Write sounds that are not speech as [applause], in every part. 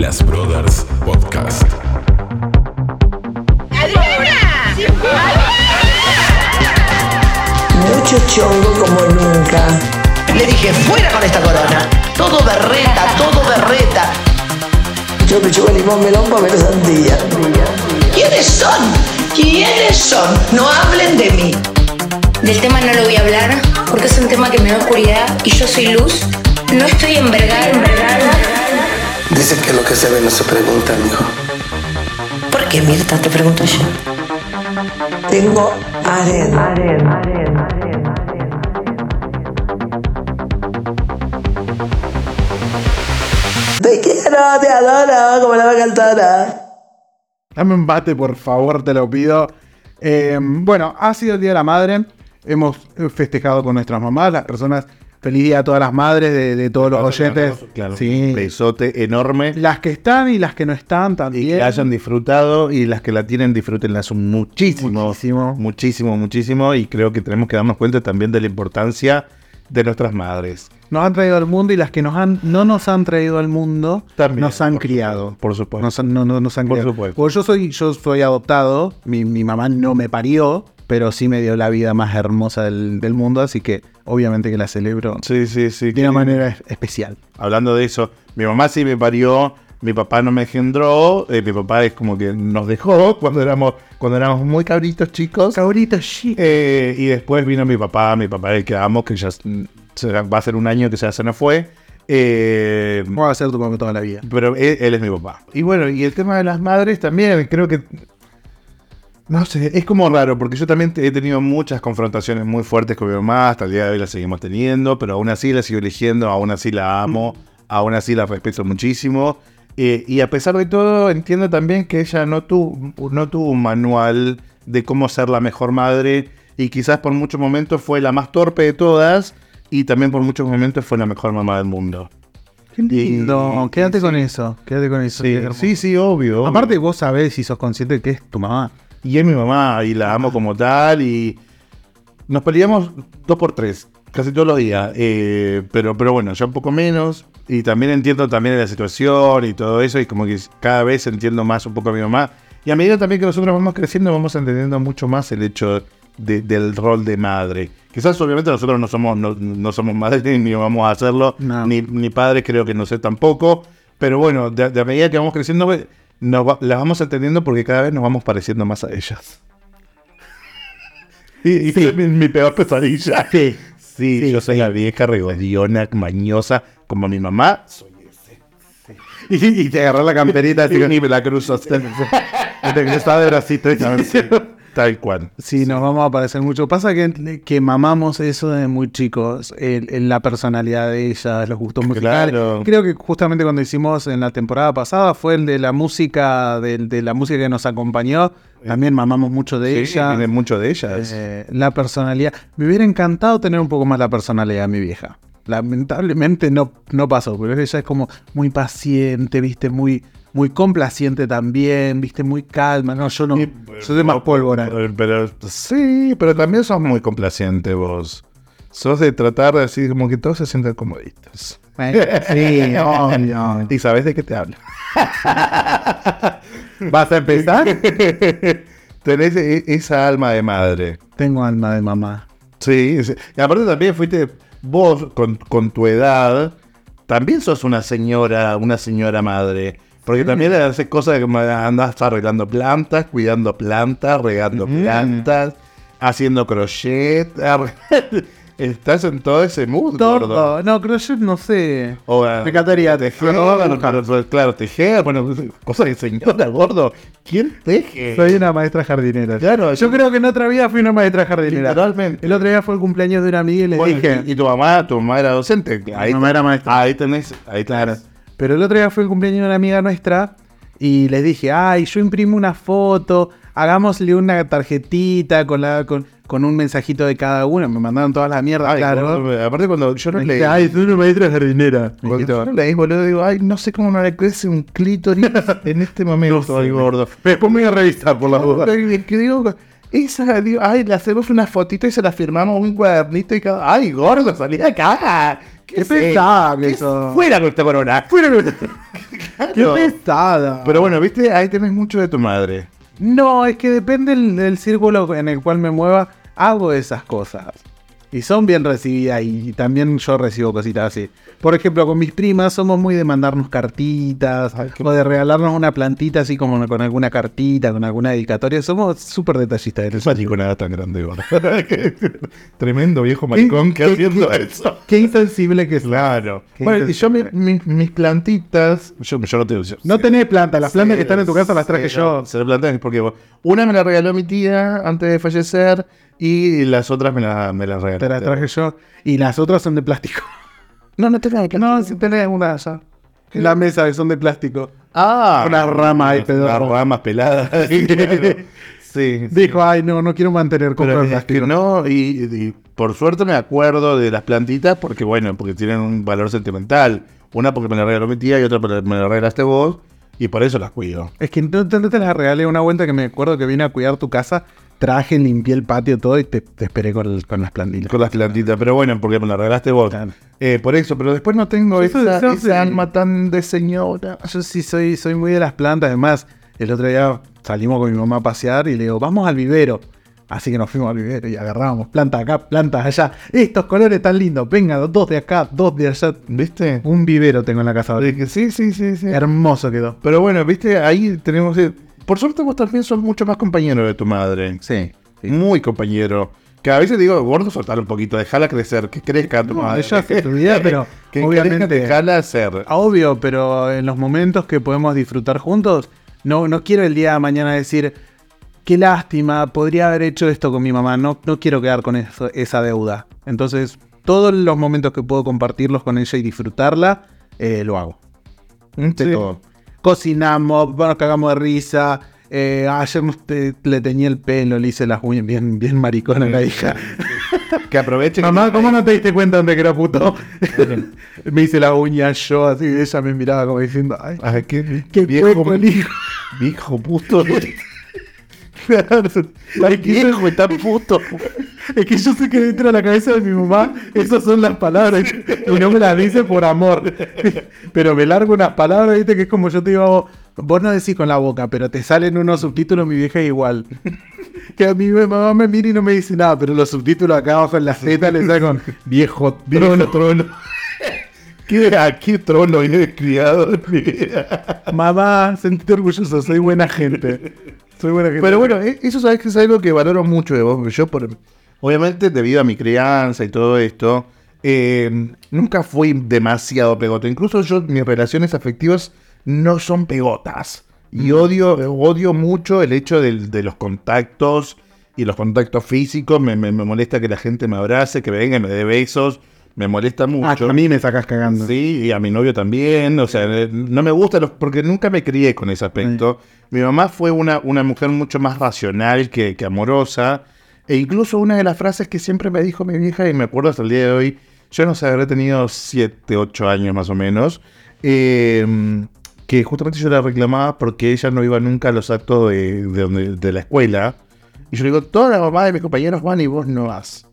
Las Brothers Podcast. Mucho chongo como nunca. Le dije, fuera con esta corona. Todo berreta, todo berreta. Yo me chupo limón melón para ver sandía. ¿Quiénes son? ¿Quiénes son? No hablen de mí. Del tema no lo voy a hablar porque es un tema que me da oscuridad y yo soy luz. No estoy envergada, envergada. Dicen que lo que se ve no se pregunta, mijo. ¿Por qué, Mirta? Te pregunto yo. Tengo arena. Te quiero, te adoro, como la va cantora. Dame un bate, por favor, te lo pido. Eh, bueno, ha sido el Día de la Madre. Hemos festejado con nuestras mamás, las personas. Feliz día a todas las madres de, de todos los oyentes. Claro, Sí. besote enorme. Las que están y las que no están Y también. que hayan disfrutado y las que la tienen, disfrútenlas muchísimo. Muchísimo. Muchísimo, muchísimo. Y creo que tenemos que darnos cuenta también de la importancia de nuestras madres. Nos han traído al mundo y las que nos han, no nos han traído al mundo También, nos han por criado. por supuesto. Nos han, no, no, nos han Por criado. supuesto. Porque yo soy, yo soy adoptado. Mi, mi mamá no me parió, pero sí me dio la vida más hermosa del, del mundo. Así que obviamente que la celebro Sí, sí, sí. de una manera es- especial. Hablando de eso, mi mamá sí me parió, mi papá no me engendró, eh, mi papá es como que nos dejó cuando éramos, cuando éramos muy cabritos chicos. Cabrito, shit. Eh, y después vino mi papá, mi papá el que amo, que ya va a ser un año que ya se nos fue. Eh, ¿Cómo va a ser tu papá toda la vida? pero él, él es mi papá. Y bueno, y el tema de las madres también, creo que. No sé, es como raro, porque yo también he tenido muchas confrontaciones muy fuertes con mi mamá, hasta el día de hoy las seguimos teniendo, pero aún así la sigo eligiendo, aún así la amo, aún así la respeto muchísimo. Eh, y a pesar de todo, entiendo también que ella no tuvo, no tuvo un manual de cómo ser la mejor madre, y quizás por muchos momentos fue la más torpe de todas, y también por muchos momentos fue la mejor mamá del mundo. Qué lindo. Y- quédate sí. con eso. Quédate con eso. Sí, sí, obvio. Aparte, vos sabés si sos consciente de que es tu mamá. Y es mi mamá y la amo como tal y nos peleamos dos por tres, casi todos los días. eh, pero, pero bueno, ya un poco menos. Y también entiendo también la situación y todo eso y como que cada vez entiendo más un poco a mi mamá. Y a medida también que nosotros vamos creciendo vamos entendiendo mucho más el hecho de- del rol de madre. Quizás obviamente nosotros no somos, no, no somos madres [laughs] ni vamos a hacerlo, No. ni, ni padres creo que no sé tampoco. Pero bueno, de, de a medida que vamos creciendo, nos va- las vamos entendiendo porque cada vez nos vamos pareciendo más a ellas. [laughs] Y, y es mi, mi peor pesadilla. Sí. Sí, yo soy la vieja regodiona, mañosa, como mi mamá. Soy ese. Y, te agarrás la camperita Y ni me la cruzo. Te está de bracito. [laughs] Tal cual. Sí, nos vamos a parecer mucho. Pasa que, que mamamos eso de muy chicos, la personalidad de ella, los gustos musicales. Claro. Creo que justamente cuando hicimos en la temporada pasada fue el de la música, de, de la música que nos acompañó. También mamamos mucho de Sí, ella. tiene mucho de ellas. Eh, la personalidad. Me hubiera encantado tener un poco más la personalidad de mi vieja. Lamentablemente no, no pasó, pero ella es como muy paciente, viste, muy, muy complaciente también, viste, muy calma. No, yo no. Sí, yo soy más pólvora. Pero, pero- sí, pero también sos muy complaciente vos. Sos de tratar de decir como que todos se sientan comoditos. Eh, sí, [laughs] obvio. Y sabes de qué te hablo. [laughs] ¿Vas a empezar? [laughs] Tenés e- esa alma de madre. Tengo alma de mamá. Sí, sí. Y aparte también fuiste vos con, con tu edad, también sos una señora, una señora madre. Porque también haces cosas que andas arreglando plantas, cuidando plantas, regando plantas, haciendo crochet. [laughs] Estás en todo ese gordo. Todo. No, yo no sé. O, eh, Me encantaría tejer, claro, claro, tejer, bueno, [laughs] cosas de señora, gordo. ¿Quién teje? Soy una maestra jardinera. Claro, Yo creo que en otra vida fui una maestra jardinera. Literalmente. El otro día fue el cumpleaños de una amiga y le Bueno, dije. y, y tu mamá, tu mamá era docente. Ahí, mamá era maestra. Ahí tenés, ahí tenés. Pero el otro día fue el cumpleaños de una amiga nuestra y les dije, ay, yo imprimo una foto, hagámosle una tarjetita con, la, con, con un mensajito de cada uno. Me mandaron todas las mierdas, Ay, claro. aparte cuando yo no leí, ay, soy una maestra jardinera. Yo no leí, boludo, digo, ay, no sé cómo no le crece un clítoris [laughs] en este momento, ay, gordo. Después me voy a revisar por la [laughs] duda. Digo, esa, digo, ay, le hacemos una fotito y se la firmamos un cuadernito y cada, ay, gordo, salí de acá. Qué sé? pesado que ¿Qué sos. Fuera con esta corona. Fuera con- [laughs] Qué pesada. Pero bueno, viste, ahí tenés mucho de tu madre. No, es que depende del, del círculo en el cual me mueva, hago esas cosas. Y son bien recibidas y también yo recibo cositas así. Por ejemplo, con mis primas somos muy de mandarnos cartitas o de regalarnos una plantita así como con alguna cartita, con alguna dedicatoria. Somos súper detallistas en eso. Mariconada tan grande. [laughs] Tremendo viejo maricón que ¿Qué- haciendo qué- eso. Qué insensible que es. Claro. Qué Bueno, y yo mi- mi- mis plantitas, yo, yo no tengo. No tenés plantas, las plantas que están en tu casa las traje Sí, yo. no, Se las planté porque vos- una me la regaló mi tía antes de fallecer y las otras me, la- me las regaló. Te las traje yo. Y las otras son de plástico. [laughs] No, no tengo que No, si tenés una allá. La mesa que son de plástico. Ah, Unas ramas ahí, unas ramas peladas. [laughs] Claro. sí, sí. Dijo, ay, no, no quiero mantener comprar es plástico. que no, y, y por suerte me acuerdo de las plantitas porque, bueno, porque tienen un valor sentimental. Una porque me la regaló mi tía y otra porque me la regalaste vos y por eso las cuido. Es que no, no te las regalé una vuelta que me acuerdo que vine a cuidar tu casa, traje, limpié el patio todo y te, te esperé con, el- con las plantitas. Con las plantitas, pero bueno, porque me la regalaste vos. Claro. Eh, por eso, pero después no tengo Eso- esa, eso esa sí. alma tan de señora. Yo sí soy, soy muy de las plantas. Además, el otro día salimos con mi mamá a pasear y le digo, vamos al vivero. Así que nos fuimos al vivero y agarrábamos plantas acá, plantas allá. Estos colores tan lindos. Venga, dos de acá, dos de allá. ¿Viste? Un vivero tengo en la casa Sí, sí, sí, sí. Hermoso quedó. Pero bueno, viste, ahí tenemos... Por suerte vos también sos mucho más compañero de tu madre. Sí. Muy compañero. Que a veces digo, gordo, soltar un poquito, dejala crecer, que crezca tu No, madre. ella hace su vida, pero que obviamente- dejala hacer. Obvio, pero en los momentos que podemos disfrutar juntos, no, no quiero el día de mañana decir, qué lástima, podría haber hecho esto con mi mamá, no, no quiero quedar con eso- esa deuda. Entonces, todos los momentos que puedo compartirlos con ella y disfrutarla, eh, lo hago. De Sí. todo. Cocinamos, nos cagamos de risa. eh, ayer te- le teñí el pelo, le hice las uñas, bien, bien maricona la hija. Que aprovechen. Mamá, ¿cómo no te diste cuenta donde que era puto? [laughs] me hice las uñas yo, así, ella me miraba como diciendo, ay, Ay, qué, qué viejo, el hijo. viejo puto. [laughs] Ay, que viejo está puto. Es que yo sé que dentro de la cabeza de mi mamá, esas son las palabras. Y no me las dice por amor. Pero me largo unas palabras, viste, que es como yo te digo, vos no decís con la boca, pero te salen unos subtítulos, mi vieja es igual. Que a mi mamá me mira y no me dice nada, pero los subtítulos acá abajo en la Z le salen con viejo trono. trono. ¿Qué, ¿A qué trono he criado en mi vida? Mamá, sentite orgulloso, soy buena gente. Soy buena gente. Pero bueno, eh, eso sabes que es algo que valoro mucho de vos. porque Yo, por, obviamente, debido a mi crianza y todo esto, eh, nunca fui demasiado pegote. Incluso yo, mis relaciones afectivas no son pegotas. Y odio, odio mucho el hecho de los contactos y los contactos físicos. Me, me- me molesta que la gente me abrace, que me venga y me dé besos. Me molesta Ah, mucho. a mí me sacas cagando. Sí, y a mi novio también. O sea, eh, no me gusta los, porque nunca me crié con ese aspecto. Mi mamá fue una, una mujer mucho más racional que, que amorosa. E incluso una de las frases que siempre me dijo mi vieja, y me acuerdo hasta el día de hoy, yo no sé, habré tenido 7, 8 años más o menos, eh, que justamente yo la reclamaba porque ella no iba nunca a los actos de, de la escuela. Y yo le digo, todas las mamás de mis compañeros van y vos no vas.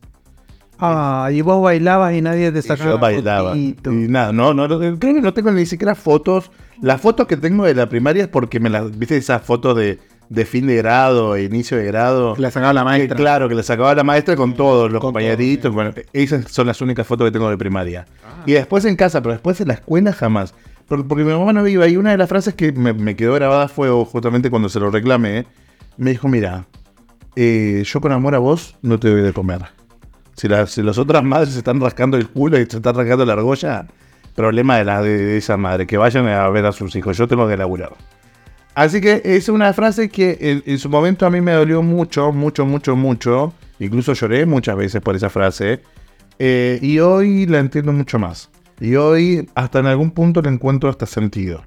Ah, y vos bailabas y nadie te Y sacaba. yo bailaba. fotito. Y nada, no, no, no, creo que no tengo ni siquiera fotos. Las fotos que tengo de la primaria es porque me las, viste esas fotos de, de fin de grado, e inicio de grado. La sacaba la Que, maestra. claro, que la sacaba la maestra con todos los Con compañeritos. Bueno, esas son las únicas fotos que tengo de primaria. Ah. Y después en casa, pero después en la escuela jamás. Por- Porque mi mamá no vive. Y una de las frases que me, me quedó grabada fue justamente cuando se lo reclamé. Me dijo, mira, eh, yo con amor a vos no te doy de comer. Si, las si las otras madres se están rascando el culo y se están rascando la argolla, problema de, la, de, de esa madre, que vayan a ver a sus hijos. Yo tengo que laburar. Así que es una frase que en, su momento a mí me dolió mucho, mucho, mucho, mucho. Incluso lloré muchas veces por esa frase. Eh, y hoy la entiendo mucho más. Y hoy hasta en algún punto le encuentro hasta sentido.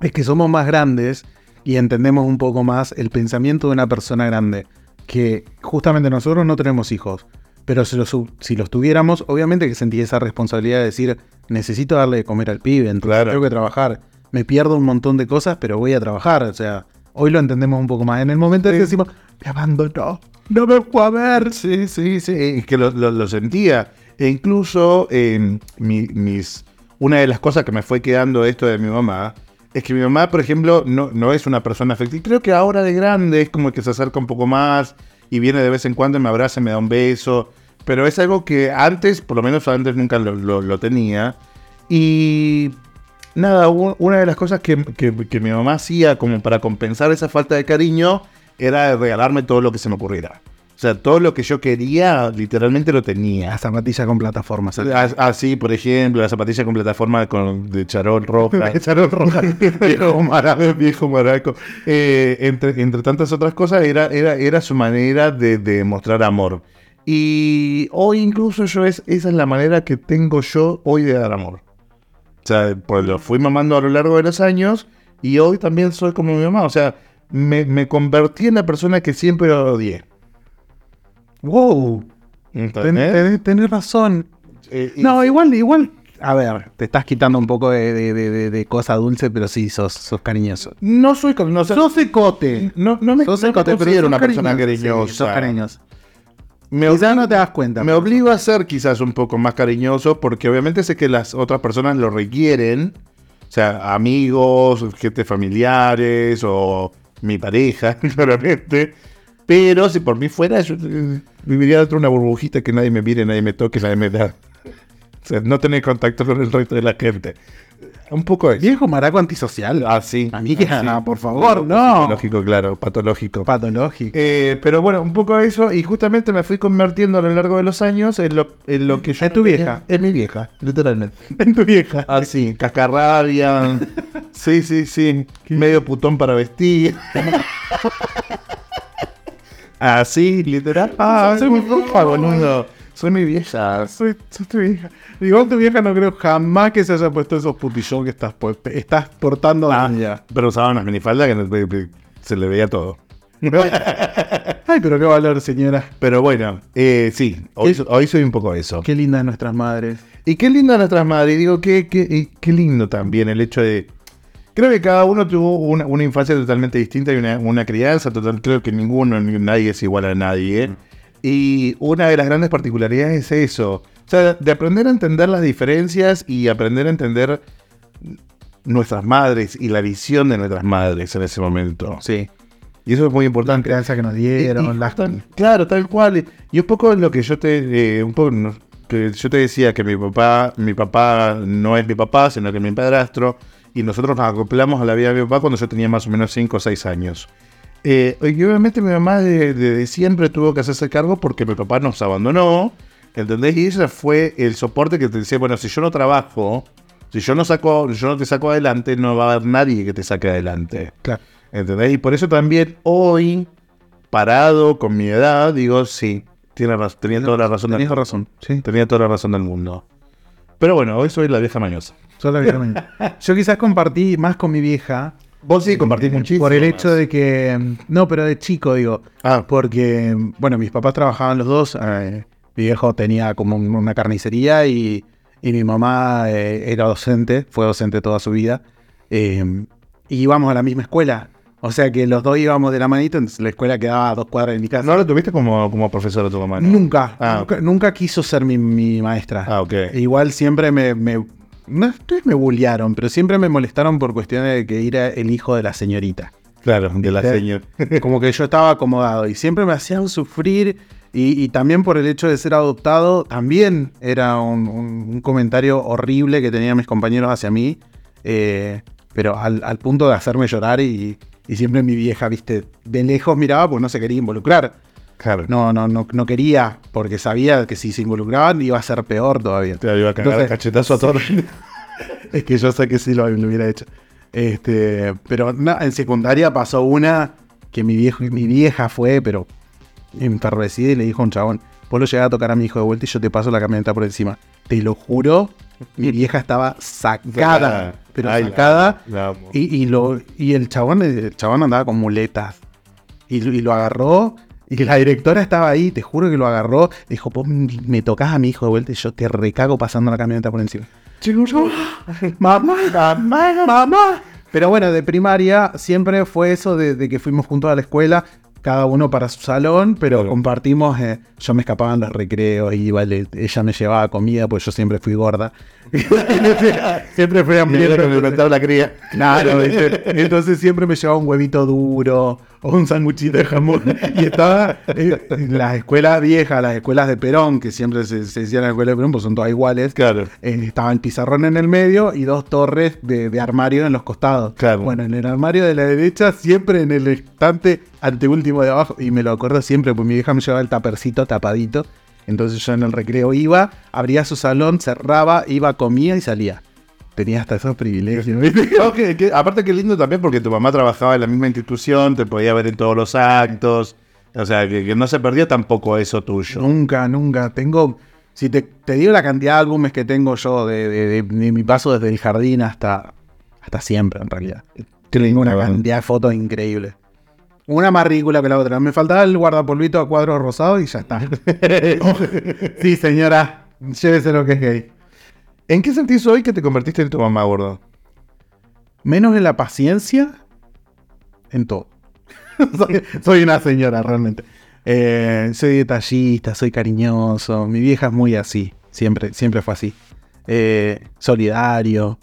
Es que somos más grandes y entendemos un poco más el pensamiento de una persona grande. Que justamente nosotros no tenemos hijos. Pero si los, si los tuviéramos, obviamente que sentí esa responsabilidad de decir, necesito darle de comer al pibe, entonces Claro. tengo que trabajar. Me pierdo un montón de cosas, pero voy a trabajar. O sea, hoy lo entendemos un poco más. En el momento en que decimos, me abandonó, no me fue a ver. Sí, sí, sí, es que lo, lo- lo sentía. E incluso eh, mi- mis, una de las cosas que me fue quedando esto de mi mamá Es que mi mamá, por ejemplo, no, no es una persona afectiva. Creo que ahora de grande es como que se acerca un poco más y viene de vez en cuando y me abraza y me da un beso. Pero es algo que antes, por lo menos antes nunca lo, lo- tenía. Y nada, una de las cosas que, que- que mi mamá hacía como para compensar esa falta de cariño era regalarme todo lo que se me ocurriera. O sea, todo lo que yo quería, literalmente lo tenía. La zapatilla con plataformas. Ah, Así, por ejemplo, la zapatilla con plataforma con, de charol roja. [laughs] Charol roja. [laughs] viejo maraco. Viejo maraco. Eh, entre, entre tantas otras cosas, era, era, era su manera de, de mostrar amor. Y hoy incluso yo es, esa es la manera que tengo yo hoy de dar amor. O sea, pues lo fui mamando a lo largo de los años y hoy también soy como mi mamá. O sea, me, me convertí en la persona que siempre odié. Wow. ¿Entendés? Ten- tenés, razón. Eh, No, igual, igual. A ver, te estás quitando un poco de, de- de- cosa dulce, pero sí, sos, sos cariñoso. no soy... No, Sos secote. no, no me, Sos no pero sos una persona cariñosa. Sí, sos cariñoso. Me Quizás no te das cuenta. Me obligo a ser quizás un poco más cariñoso porque obviamente sé que las otras personas lo requieren. O sea, amigos, gente familiares o mi pareja, [laughs] claramente. Pero si por mí fuera, yo viviría dentro de una burbujita que nadie me mire, nadie me toque, nadie me da. O sea, no tener contacto con el resto de la gente. Un poco eso. Viejo maraco antisocial. Así. Amiga, así. por favor, no. Lógico, claro, patológico. Patológico. Eh, pero bueno, un poco eso, y justamente me fui convirtiendo a lo largo de los años en lo, en lo que yo. En tu vieja. En mi vieja, literalmente. [laughs] en tu vieja. Así, cascarrabia. [laughs] sí, sí, sí. Medio putón para vestir. [laughs] Así, literal. Ah, soy muy sí. roja, boludo. Soy mi vieja. Soy, soy tu vieja. Igual tu vieja no creo jamás que se haya puesto esos putillón que estás, portando Ah, ya. pero usaba unas minifaldas que se le veía todo. [laughs] Ay, pero qué valor, señora. Pero bueno, eh, sí, hoy, ¿Qué- hoy soy un poco eso. Qué lindas nuestras madres. Y qué linda nuestras madres. Y digo, qué, qué, qué lindo también el hecho de. Creo que cada uno tuvo una, una infancia totalmente distinta y una, una crianza total. Creo que ninguno, ni nadie es igual a nadie. Y una de las grandes particularidades es eso. O sea, de aprender a entender las diferencias y aprender a entender nuestras madres y la visión de nuestras madres en ese momento. Sí. Y eso es muy La importante. crianza que nos Y- dieron. y las- tal- claro, tal cual. Y un poco lo que yo te, eh, un poco, no, que yo te decía que mi papá, mi papá no es mi papá, sino que es mi padrastro. Y nosotros nos acoplamos a la vida de mi papá cuando yo tenía más o menos 5 o 6 años. Eh, y obviamente mi mamá de, de- siempre tuvo que hacerse cargo porque mi papá nos abandonó. ¿Entendés? Y ese fue el soporte que te decía, bueno, si yo no trabajo, si yo no saco, yo no te saco adelante, no va a haber nadie que te saque adelante. Claro. ¿Entendés? Y por eso también hoy, parado con mi edad, digo, sí, tiene tenía toda la razón mundo. razón. Sí. Tenía toda la razón del mundo. Pero bueno, hoy soy la vieja mañosa. Sos la vieja mañana. Yo quizás compartí más con mi vieja. Vos sí compartís muchísimo. Por el hecho de que. No, pero de chico, digo. Ah, Porque, bueno, mis papás trabajaban los dos. eh, mi viejo tenía como un- una carnicería y, y mi mamá eh, era docente, fue docente toda su vida. eh, y íbamos a la misma escuela. O sea que los dos íbamos de la manito, entonces la escuela quedaba a dos cuadras de mi casa. ¿no lo tuviste como, como profesor tu mamá? no? Nunca, Ah. nunca, nunca quiso ser mi, mi maestra. Ah, ok. Igual siempre me, me, no ustedes me bullearon, pero siempre me molestaron por cuestiones de que era el hijo de la señorita. Claro, de la señora. [laughs] Como que yo estaba acomodado y siempre me hacían sufrir y, y también por el hecho de ser adoptado, también era un, un- un comentario horrible que tenían mis compañeros hacia mí, eh, pero al, al punto de hacerme llorar y, y siempre mi vieja, viste, de lejos miraba porque no se quería involucrar. Claro. No, no, no, no quería, porque sabía que si se involucraban iba a ser peor todavía. Te iba a cagar Entonces- cachetazo a todos. [laughs] Es que yo sé que sí lo, lo hubiera hecho. Este, pero no, en secundaria pasó una que mi, viejo, mi vieja fue, pero enfervecida y le dijo a un chabón, vos lo llegás a tocar a mi hijo de vuelta y yo te paso la camioneta por encima. Te lo juro, mi vieja estaba sacada, pero Ay, la- sacada. la. Y, y lo, y el chabón, el chabón andaba con muletas. Y, lo- y lo agarró. Y la directora estaba ahí, te juro que lo agarró. Dijo, vos me tocas a mi hijo de vuelta y yo te recago pasando la camioneta por encima. [laughs] Mamá, mamá, mamá. Pero bueno, de primaria siempre fue eso de, de que fuimos juntos a la escuela. Cada uno para su salón, pero Claro. compartimos, eh, yo me escapaba en los recreos, iba, le- ella me llevaba comida, pues yo siempre fui gorda. [laughs] siempre fui hambriento. que me la cría. [laughs] Entonces siempre me llevaba un huevito duro o un sanguchito de jamón. Y estaba eh, en las escuelas viejas, las escuelas de Perón, que siempre se, se decían en la escuela de Perón, pues son todas iguales. Claro. Eh, estaba el pizarrón en el medio y dos torres de, de armario en los costados. Claro. Bueno, en el armario de la derecha, siempre en el estante anteúltimo de abajo. Y me lo acuerdo siempre, pues mi vieja me llevaba el tapercito tapadito. Entonces yo en el recreo iba, abría su salón, cerraba, iba, comía y salía. Tenía hasta esos privilegios, [laughs] aparte que lindo también porque tu mamá trabajaba en la misma institución, te podía ver en todos los actos. O sea, que, que no se perdió tampoco eso tuyo. Nunca, nunca. Tengo, si te, te digo la cantidad de álbumes que tengo yo de, de- de- de mi paso desde el jardín hasta, hasta siempre, en realidad. Tengo una cantidad de fotos increíbles. Una más ridícula que la otra. Me faltaba el guardapolvito a cuadros rosados y ya está. [laughs] sí, señora, llévese lo que es gay. ¿En qué sentís hoy que te convertiste en tu mamá, gordo? Menos en la paciencia, en todo. [laughs] soy, soy una señora, realmente. Eh, soy detallista, soy cariñoso. Mi vieja es muy así. Siempre, siempre fue así. Eh, solidario.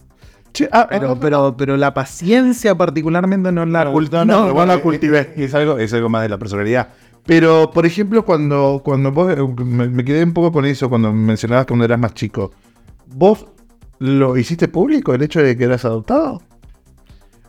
Che, ah, Pero, ah, pero, pero la paciencia particularmente no la, no, no, no, la es- cultivé. Es, algo, es algo más de la personalidad. Pero, por ejemplo, cuando, cuando vos. eh, Me, me quedé un poco con eso cuando mencionabas que cuando eras más chico. ¿Vos lo hiciste público el hecho de que eras adoptado?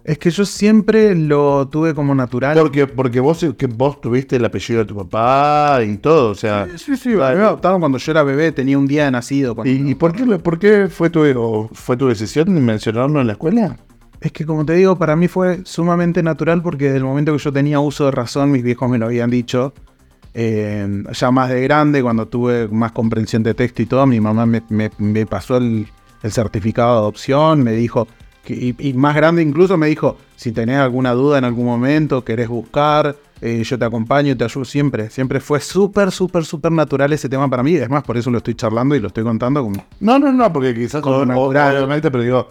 Es que yo siempre lo tuve como natural. Porque, porque vos, que vos tuviste el apellido de tu papá y todo, o sea. Sí, sí, me adoptaron cuando yo era bebé, tenía un día de nacido. cuando- ¿Y, y por, qué, por qué fue tu, o fue tu decisión mencionarlo en la escuela? Es que como te digo, para mí fue sumamente natural porque desde el momento que yo tenía uso de razón, mis viejos me lo habían dicho. Eh, ya más de grande, cuando tuve más comprensión de texto y todo, mi mamá me, me- me pasó el, el certificado de adopción, me dijo, que, y, y más grande incluso me dijo, si tenés alguna duda en algún momento, querés buscar, eh, yo te acompaño, te ayudo siempre. Siempre fue súper, súper, súper natural ese tema para mí. Es más, por eso lo estoy charlando y lo estoy contando como... No, no, no, porque quizás natural. obviamente, pero digo,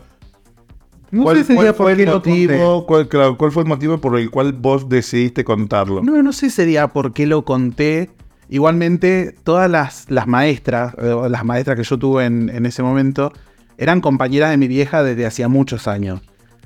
No ¿cuál, sé si cuál sería fue el motivo, cuál, claro, cuál fue el motivo por el cual vos decidiste contarlo? No, no sé ese día por qué lo conté. Igualmente, todas las, las maestras, eh, las maestras que yo tuve en, en ese momento, eran compañeras de mi vieja desde hacía muchos años.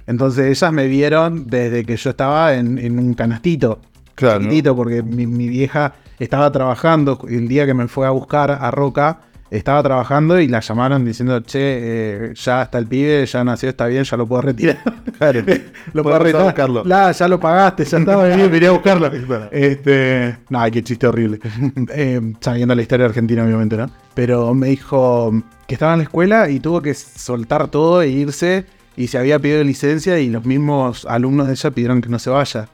Entonces ellas me vieron desde que yo estaba en, en un canastito, Claro. chiquitito, porque mi, mi vieja estaba trabajando, el día que me fue a buscar a Roca, estaba trabajando y la llamaron diciendo, che, eh, ya está el pibe, ya nació, está bien, ya lo puedo retirar. [laughs] Claro. lo puedo retirar. buscarlo. La, ya lo pagaste, ya estaba, vení, vení a buscarlo. [laughs] Este, no, qué chiste horrible. [laughs] Eh, sabiendo la historia Argentina, obviamente, ¿no? Pero me dijo que estaba en la escuela y tuvo que soltar todo e irse y se había pedido licencia y los mismos alumnos de ella pidieron que no se vaya.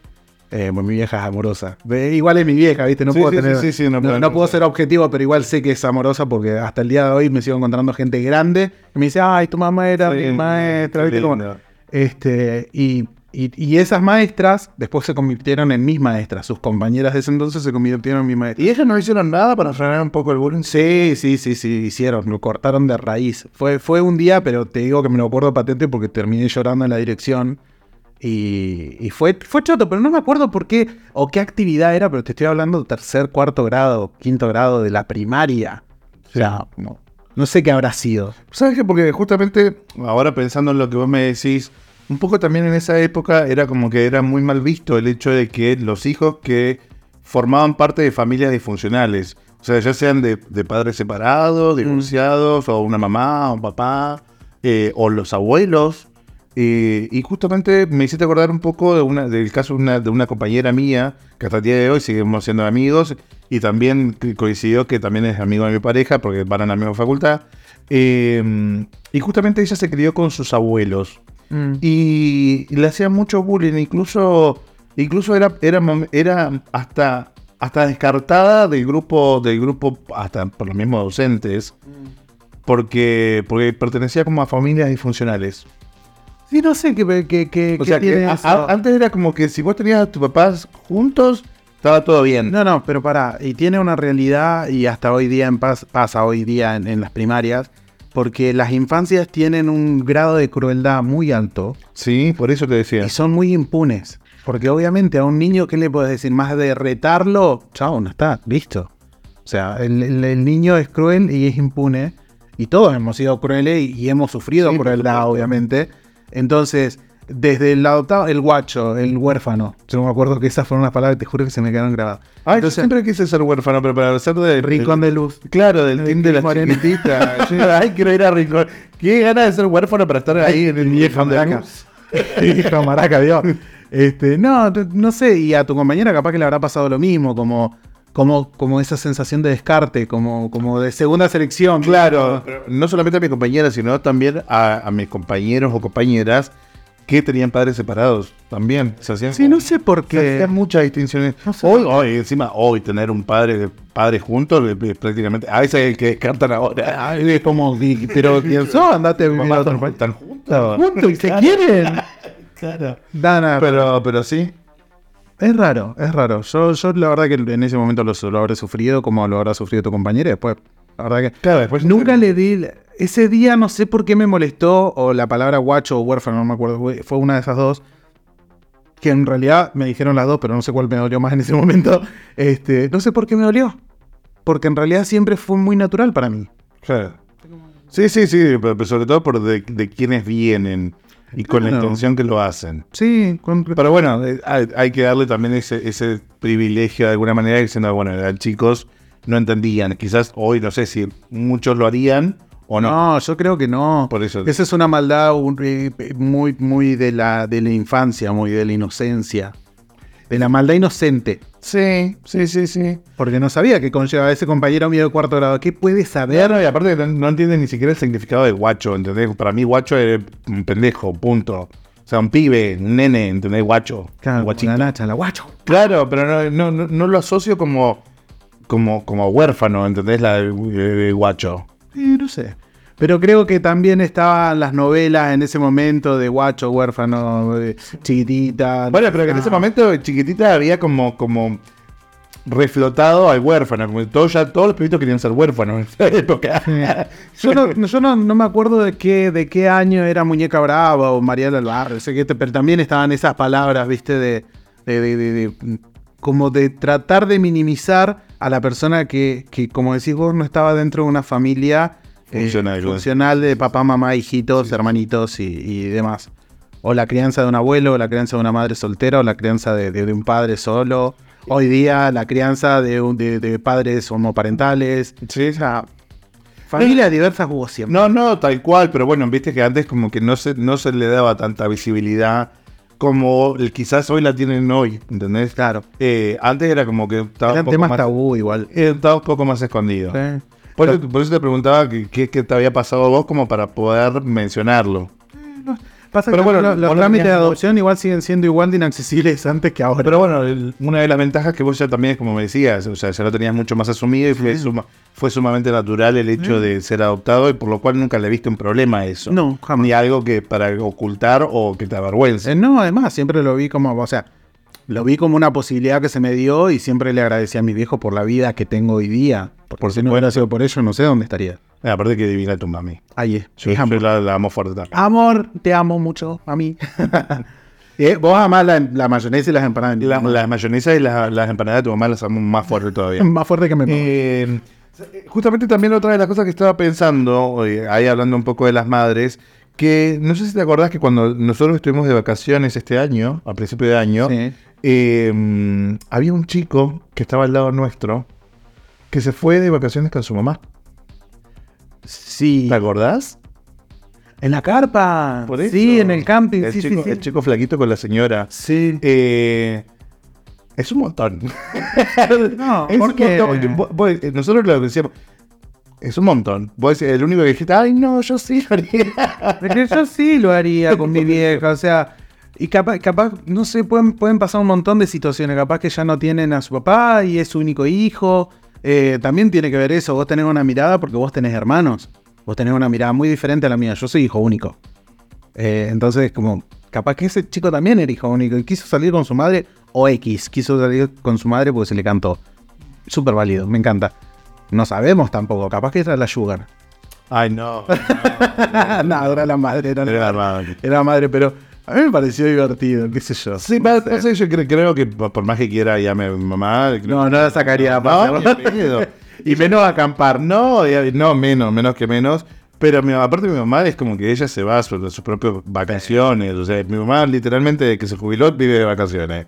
Eh, pues mi vieja es amorosa. Igual es mi vieja, ¿viste? No Sí, puedo sí, tener. sí, sí, sí, no no, puedo- no puedo ser objetivo, pero igual sé que es amorosa porque hasta el día de hoy me sigo encontrando gente grande que me dice, ay, tu mamá era mi maestra, ¿viste? Como- este, y, y- y esas maestras después se convirtieron en mis maestras. Sus compañeras de ese entonces se convirtieron en mis maestras. ¿Y ellos no hicieron nada para frenar un poco el bullying? Sí, sí, sí, sí, hicieron, lo cortaron de raíz. Fue, fue un día, pero te digo que me lo acuerdo patente porque terminé llorando en la dirección. Y, y fue, fue choto, pero no me acuerdo por qué o qué actividad era, pero te estoy hablando de tercer, cuarto grado, quinto grado de la primaria. O sea, no, no sé qué habrá sido. ¿Sabes qué? Porque justamente ahora pensando en lo que vos me decís, un poco también en esa época era como que era muy mal visto el hecho de que los hijos que formaban parte de familias disfuncionales, o sea, ya sean de, de padres separados, divorciados, o una mamá, o un papá, eh, o los abuelos. Eh, y justamente me hiciste acordar un poco de una, del caso de una, de una compañera mía, que hasta el día de hoy seguimos siendo amigos, y también coincidió que también es amigo de mi pareja, porque van a la misma facultad. Eh, y justamente ella se crió con sus abuelos. Y le hacían mucho bullying, incluso, incluso era, era, era hasta, hasta descartada del grupo, del grupo, hasta por los mismos docentes, porque, porque pertenecía como a familias disfuncionales. Sí, no sé qué, qué, qué, O qué sea, que tiene a- eso. a- antes era como que si vos tenías a tus papás juntos, estaba todo bien. No, no, pero pará, y tiene una realidad y hasta hoy día en paz, pasa hoy día en, en las primarias, porque las infancias tienen un grado de crueldad muy alto Sí, por eso te decía. y son muy impunes. Porque obviamente a un niño, ¿qué le puedes decir? Más de retarlo, chao, no está, listo. O sea, el, el- el niño es cruel y es impune. Y todos hemos sido crueles y, y hemos sufrido Sí, crueldad, obviamente. Entonces, desde el adoptado, el guacho, el huérfano. Yo me acuerdo que esas fueron las palabras te juro que se me quedaron grabadas. Ay, yo siempre quise ser huérfano, pero para ser de rincón de luz. Claro, del El team de la chiquitita. [laughs] Yo, Ay, quiero ir a Rincón. Qué ganas de ser huérfano para estar ahí en el de maraca. Luz. [laughs] Vieja maraca, Dios. Este, no, no sé, y a tu compañera capaz que le habrá pasado lo mismo, como, como, como esa sensación de descarte, como, como de segunda selección. Claro, no solamente a mi compañera, sino también a, a mis compañeros o compañeras que tenían padres separados también. Se hacían, Sí, no sé por se qué. hacían muchas distinciones. No sé. Hoy, hoy, encima, hoy tener un padre, padre juntos, eh, eh, prácticamente, a ese es el que descartan ahora. Ay, es como, pero [laughs] ¿quién sos? Andate Mamá, están juntos. Juntos y se quieren. [laughs] Claro. Dana, Pero, pero sí. Es raro, es raro. Yo, yo la verdad que en ese momento lo, lo habré sufrido como lo habrá sufrido tu compañera. Después, la verdad que Claro, después Nunca le di. Ese día no sé por qué me molestó, o la palabra guacho o huérfano, no me acuerdo, fue- una de esas dos. Que en realidad me dijeron las dos, pero no sé cuál me dolió más en ese momento. Este, no sé por qué me dolió. Porque en realidad siempre fue muy natural para mí. Claro. Sí, sí, sí, pero sobre todo por de, de quienes vienen y con la intención que lo hacen. Sí, con- Pero bueno, eh, hay, hay que darle también ese, ese privilegio de alguna manera diciendo, bueno, eran chicos, no entendían. Quizás hoy, no sé si muchos lo harían o no. no. yo creo que no. Por eso. Esa es una maldad eh, muy, muy de la, de la infancia, muy de la inocencia. De la maldad inocente. Sí, sí, sí, sí. Porque no sabía que conlleva ese compañero mío de cuarto grado. ¿Qué puede saber? No, y aparte no, no entienden ni siquiera el significado de guacho, ¿entendés? Para mí guacho es un pendejo, punto. O sea, un pibe, un nene, ¿entendés? Guacho. Claro, la Nacha, la guacho. Claro, pero no, no, no, no lo asocio como, como, como huérfano, ¿entendés? La de, de guacho. Sí, no sé. Pero creo que también estaban las novelas en ese momento de guacho, huérfano, de chiquitita. Bueno, pero que en Ah. ese momento chiquitita había como, como reflotado al huérfano. Como todos, ya, todos los pibitos querían ser huérfanos en esa época. Yo, no, yo no, no me acuerdo de qué, de qué año era Muñeca Brava o Mariela del Barrio, sé que te- pero también estaban esas palabras, viste, de, de- de- de- de- como de tratar de minimizar a la persona que, que, como decís vos, no estaba dentro de una familia Funcional, de papá, mamá, hijitos, hermanitos y, y demás. O la crianza de un abuelo, o la crianza de una madre soltera, o la crianza de, de- de un padre solo. Hoy día la crianza de, un- de- padres homoparentales. Sí, Familias diversas hubo siempre. No, no, tal cual, pero bueno, viste que antes como que no se, no se le daba tanta visibilidad como quizás hoy la tienen hoy, ¿entendés? Claro. Eh, antes era como que estaba un poco temas más, tabú igual. estaba un poco más escondido. Sí. Por, eso, por eso te preguntaba qué te había pasado a vos como para poder mencionarlo. Pasa Pero que bueno, lo- los trámites de adopción igual siguen siendo igual de inaccesibles [laughs] antes que ahora. Pero bueno, el- una de las ventajas que vos ya también, como me decías, o sea, ya lo tenías mucho más asumido y fue, suma- fue sumamente natural el hecho de ser adoptado y por lo cual nunca le viste un problema a eso. No, jamás. Ni algo que para ocultar o que te avergüence. Eh, no, además, siempre lo vi como, o sea, lo vi como una posibilidad que se me dio y siempre le agradecí a mi viejo por la vida que tengo hoy día. Porque Por si no hubiera sido por ello, no sé dónde estaría. Eh, aparte que divina tu mami. Ahí es. Yo, Es yo amor. la, la amo fuerte también. Amor, te amo mucho, a mí. [laughs] Eh, Vos amás la, la mayonesa y las empanadas. La, la mayonesa y la- las empanadas de tu mamá las amo más fuerte todavía. [laughs] más fuerte que me. Eh, justamente también otra de las cosas que estaba pensando, eh, ahí hablando un poco de las madres, que no sé si te acordás que cuando nosotros estuvimos de vacaciones este año, a principio de año, Sí. Eh, mm, había un chico que estaba al lado nuestro que se fue de vacaciones con su mamá. Sí. ¿Te acordás? En la carpa. Por eso. Sí, en el camping. El, sí, chico, sí, sí. el chico flaquito con la señora. Sí. Eh, es un montón. [laughs] No, Es un porque montón. Vos- vos- eh, nosotros lo decíamos. Es un montón. Vos el único que dijiste, ay, no, yo sí lo haría. Pero yo sí lo haría con mi [laughs] vieja, o sea, y capaz, capaz, no sé, pueden, pueden pasar un montón de situaciones, capaz que ya no tienen a su papá y es su único hijo, eh, también tiene que ver eso, vos tenés una mirada porque vos tenés hermanos, vos tenés una mirada muy diferente a la mía, yo soy hijo único. Eh, entonces, como, capaz que ese chico también era hijo único y quiso salir con su madre, o X, quiso salir con su madre porque se le cantó. Súper válido, me encanta. No sabemos tampoco, capaz que era la Sugar. Ay, no. [laughs] no, era la madre, era la Era madre. hermano. Era la madre, pero, A mí me pareció divertido, qué sé yo. Sí, no sé, yo cre- creo que por más que quiera llame a mi mamá. creo- No, no la sacaría a No, pedo. [laughs] Y menos a acampar. No, y- no, menos, menos que menos. Pero mi, aparte mi mamá es como que ella se va sobre sus propias vacaciones. O sea, mi mamá literalmente desde que se jubiló vive de vacaciones.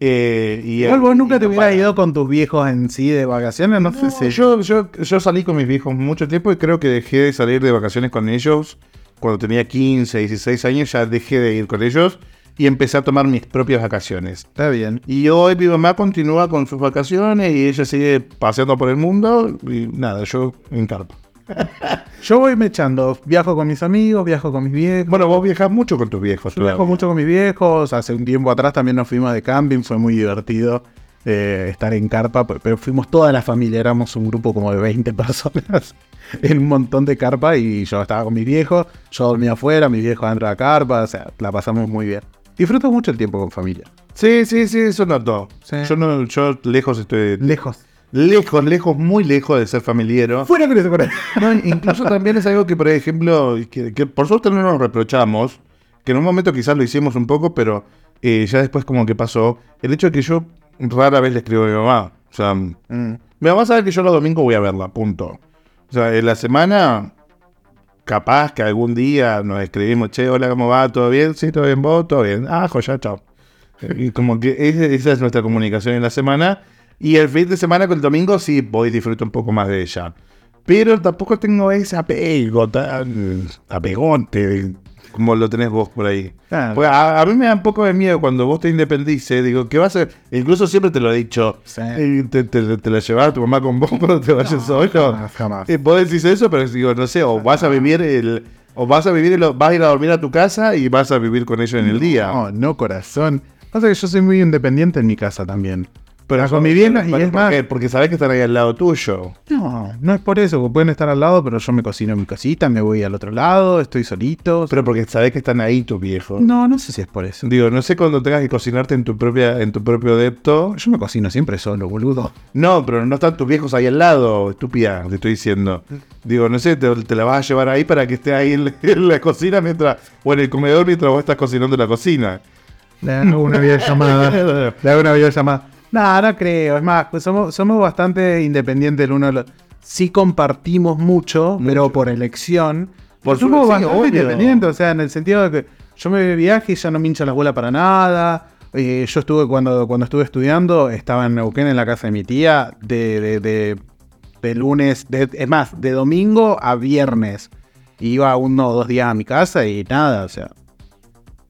Eh, y Igual vos nunca y te hubieras ido con tus viejos en sí de vacaciones, no, sé No, si. yo, yo, yo salí con mis viejos mucho tiempo y creo que dejé de salir de vacaciones con ellos cuando tenía 15, 16 años. Ya dejé de ir con ellos y empecé a tomar mis propias vacaciones. Está bien. Y hoy mi mamá continúa con sus vacaciones y ella sigue paseando por el mundo y nada, yo en carpa. [laughs] Yo voy mechando. Viajo con mis amigos, viajo con mis viejos. Bueno, vos viajas mucho con tus viejos. Yo viajo mucho con mis viejos. Hace un tiempo atrás también nos fuimos de camping. Fue muy divertido eh, estar en carpa. pe- Pero fuimos toda la familia. Éramos un grupo como de 20 [laughs] personas [laughs] en un montón de carpa. Y yo estaba con mis viejos. Yo dormía afuera. Mis viejos dentro de la carpa. O sea, la pasamos muy bien. Disfruto mucho el tiempo con familia. Sí, sí, sí, eso noto. Sí. Yo, no, yo lejos estoy... Lejos. Lejos, lejos, muy lejos de ser familiero. Fuera con eso, con eso. [laughs] No, incluso también es algo que, por ejemplo, que, que por suerte no nos reprochamos, que en un momento quizás lo hicimos un poco, pero eh, ya después como que pasó, el hecho de que yo rara vez le escribo a mi mamá. O sea, Mm. mi mamá sabe que yo los domingos voy a verla, punto. O sea, en la semana, capaz que algún día nos escribimos, che, hola, ¿cómo va? ¿Todo bien? Sí, todo bien, vos, todo bien. Ah, joya, chao. Y como que esa es nuestra comunicación en la semana. Y el fin de semana con el domingo sí voy y disfruto un poco más de ella. Pero tampoco tengo ese apego tan apegonte como lo tenés vos por ahí. Porque a, a mí me da un poco de miedo cuando vos te independices. Digo, ¿qué vas a hacer? Incluso siempre te lo he dicho. Sí. Te, te, te la llevas a tu mamá con vos [laughs] cuando te vayas solo. jamás, jamás. Eh, vos decís eso, pero digo, no sé, o vas a vivir el. O vas a vivir, el- vas a ir a dormir a tu casa y vas a vivir con ellos en el día. No, no, corazón. Pasa que yo soy muy independiente en mi casa también. Pero con mi vieja y ¿Por es más. qué? Porque sabés que están ahí al lado tuyo. No, no es por eso, pueden estar al lado, pero yo me cocino en mi casita, me voy al otro lado, estoy solito. Pero porque sabés que están ahí tus viejos. no, no sé si es por eso. Digo, no sé cuando tengas que cocinarte en tu propia, en tu propio depto. Yo me cocino siempre solo, boludo. No, pero no están tus viejos ahí al lado, estúpida, te estoy diciendo. Digo, no sé, te, te la vas a llevar ahí para que esté ahí en, la- [laughs] en la cocina mientras, o en el comedor mientras vos estás cocinando en la cocina. Le hago una videollamada. [laughs] Le hago una videollamada. No, no creo. Es más, pues somos, somos bastante independientes el uno del otro. Sí compartimos mucho, pero por elección. Por somos sí, bastante obvio. independientes, o sea, en el sentido de que yo me voy de viaje y ya no me hincha la bola para nada. Eh, yo estuve cuando, cuando estuve estudiando, estaba en Neuquén en la casa de mi tía, de, de, de- de lunes, es más, de domingo a viernes. Iba uno o dos días a mi casa y nada, o sea.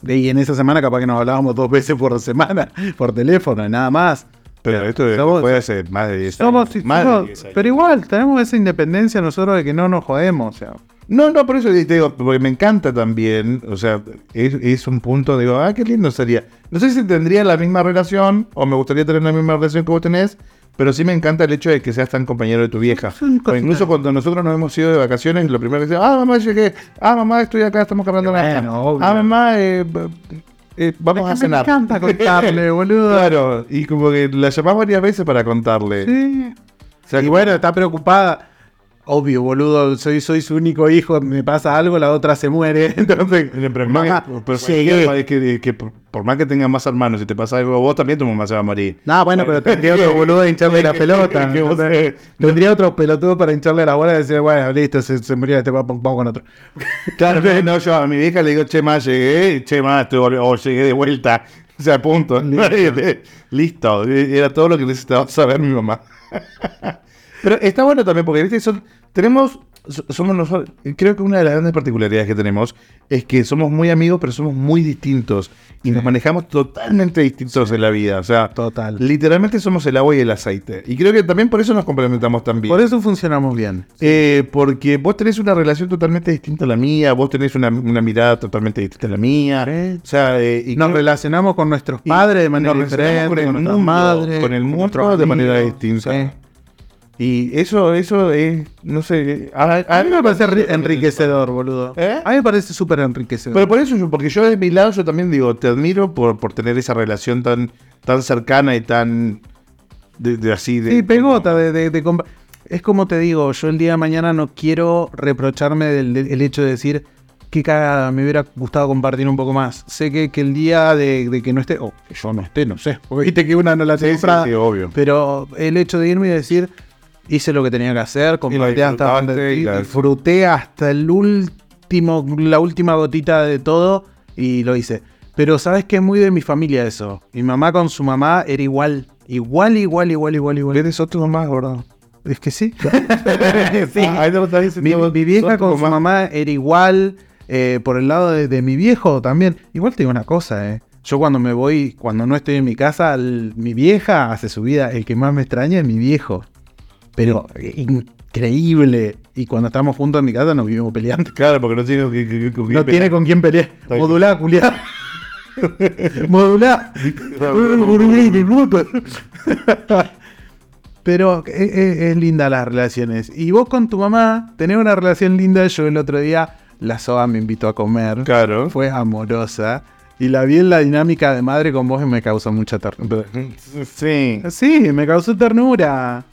Y en esa semana capaz que nos hablábamos dos veces por semana, por teléfono, nada más. Pero esto somos- puede ser más de 10 Somos, años. Más de somos- 10 años. pero igual, tenemos esa independencia nosotros de que no nos jodemos, o sea. No, no, por eso te digo, porque me encanta también, o sea, es, es un punto, digo, ah, qué lindo sería. No sé si tendría la misma relación, o me gustaría tener la misma relación que vos tenés, pero sí me encanta el hecho de que seas tan compañero de tu vieja. O incluso cuando nosotros nos hemos ido de vacaciones, lo primero que decía, ah, mamá, llegué, ah, mamá, estoy acá, estamos cargando la Bueno, obvio. Ah, mamá, eh, eh, vamos a Me cenar. encanta [laughs] contarle, boludo. Claro, y como que la llamás varias veces para contarle. Sí. O sea, y que- bueno, está preocupada. Obvio, boludo, soy, soy su único hijo, me pasa algo, la otra se muere. [laughs] Entonces, Pero, mamá, pero- llegué. es que, que por, por más que tengas más hermanos, si te pasa algo vos, también tu mamá se va a morir. No, bueno, pero tendría otro boludo de hincharle la [laughs] pelota. Tendría otro pelotudo para hincharle la bola y decir, bueno, listo, se, se murió este vamos con otro. [laughs] Claro, no, yo a mi vieja le digo, che, más llegué, che, más, o llegué de vuelta. O sea, punto. Listo. Era todo lo que necesitaba saber mi mamá. Pero está bueno también, porque ¿viste? Son, tenemos, so- somos nosotros, creo que una de las grandes particularidades que tenemos es que somos muy amigos, pero somos muy distintos. Y nos manejamos totalmente distintos en la vida. O sea, Total. literalmente somos el agua y el aceite. Y creo que también por eso nos complementamos tan bien. Por eso funcionamos bien. Eh, porque vos tenés una relación totalmente distinta a la mía, vos tenés una, una mirada totalmente distinta a la mía. O sea, eh, y Nos creo- relacionamos con nuestros padres de manera nos diferente, con, con el mundo, madres, con el con mundo de manera distinta. Y eso, eso es, no sé. A, A mí me parece enri- enriquecedor, boludo. ¿Eh? A mí me parece súper enriquecedor. Pero por eso, yo, porque yo de mi lado, yo también digo, te admiro por, por tener esa relación tan, tan cercana y tan. De, de así. De, Sí, pegota de, de- de compa- Es como te digo, yo el día de mañana no quiero reprocharme del, del- el hecho de decir, qué cagada, me hubiera gustado compartir un poco más. Sé que, que el día de, de que no esté, o que yo no esté, no sé, porque viste que una no la Sí, sí, sí, obvio. Pero el hecho de irme y decir, hice lo que tenía que hacer, compartí hasta la- disfruté hasta el último, la última gotita de todo y lo hice. Pero sabes que es muy de mi familia eso. Mi mamá con su mamá era igual. Igual, igual, igual, igual, igual. Eres otro más, gordo. Es que sí. [laughs] sí. ahí te lo estás Mi, mi vieja con su mamá era igual. eh, por el lado de, de mi viejo también. Igual te digo una cosa, eh. Yo cuando me voy, cuando no estoy en mi casa, el- mi vieja hace su vida. El que más me extraña es mi viejo. Pero eh, increíble. Y cuando estamos juntos en mi casa nos vivimos peleando. Claro, porque no tiene que, que- que- No tiene con quién pelear. Modulá, culiá. [laughs] Modulá. [laughs] Pero es, es- es linda las relaciones. Y vos con tu mamá tenés una relación linda. Yo el otro día, la SOA me invitó a comer. Claro. Fue amorosa. Y la vi en la dinámica de madre con vos y me causó mucha ternura. Sí, Sí, me causó ternura.